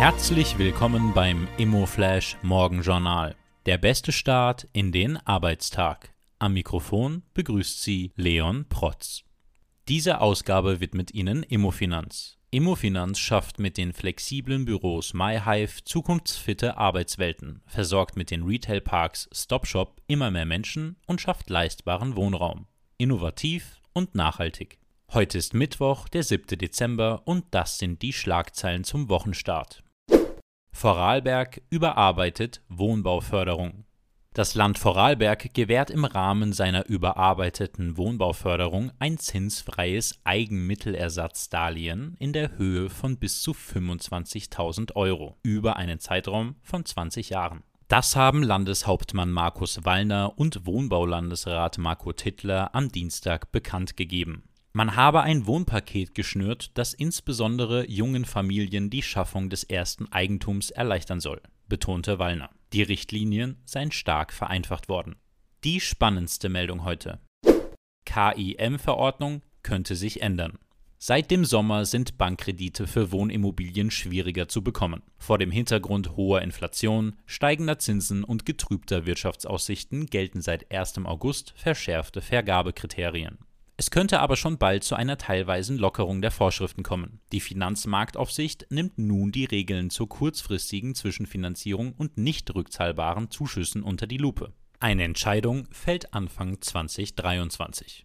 Herzlich willkommen beim ImmoFlash Morgenjournal. Der beste Start in den Arbeitstag. Am Mikrofon begrüßt Sie Leon Protz. Diese Ausgabe widmet Ihnen Immofinanz. Immofinanz schafft mit den flexiblen Büros MyHive zukunftsfitte Arbeitswelten, versorgt mit den Retailparks StopShop immer mehr Menschen und schafft leistbaren Wohnraum. Innovativ und nachhaltig. Heute ist Mittwoch, der 7. Dezember und das sind die Schlagzeilen zum Wochenstart. Vorarlberg überarbeitet Wohnbauförderung. Das Land Vorarlberg gewährt im Rahmen seiner überarbeiteten Wohnbauförderung ein zinsfreies Eigenmittelersatzdarlehen in der Höhe von bis zu 25.000 Euro über einen Zeitraum von 20 Jahren. Das haben Landeshauptmann Markus Wallner und Wohnbaulandesrat Marco Tittler am Dienstag bekannt gegeben. Man habe ein Wohnpaket geschnürt, das insbesondere jungen Familien die Schaffung des ersten Eigentums erleichtern soll, betonte Wallner. Die Richtlinien seien stark vereinfacht worden. Die spannendste Meldung heute. KIM-Verordnung könnte sich ändern. Seit dem Sommer sind Bankkredite für Wohnimmobilien schwieriger zu bekommen. Vor dem Hintergrund hoher Inflation, steigender Zinsen und getrübter Wirtschaftsaussichten gelten seit 1. August verschärfte Vergabekriterien. Es könnte aber schon bald zu einer teilweisen Lockerung der Vorschriften kommen. Die Finanzmarktaufsicht nimmt nun die Regeln zur kurzfristigen Zwischenfinanzierung und nicht rückzahlbaren Zuschüssen unter die Lupe. Eine Entscheidung fällt Anfang 2023.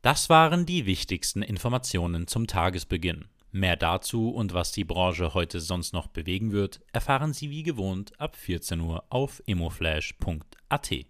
Das waren die wichtigsten Informationen zum Tagesbeginn. Mehr dazu und was die Branche heute sonst noch bewegen wird, erfahren Sie wie gewohnt ab 14 Uhr auf immoflash.at.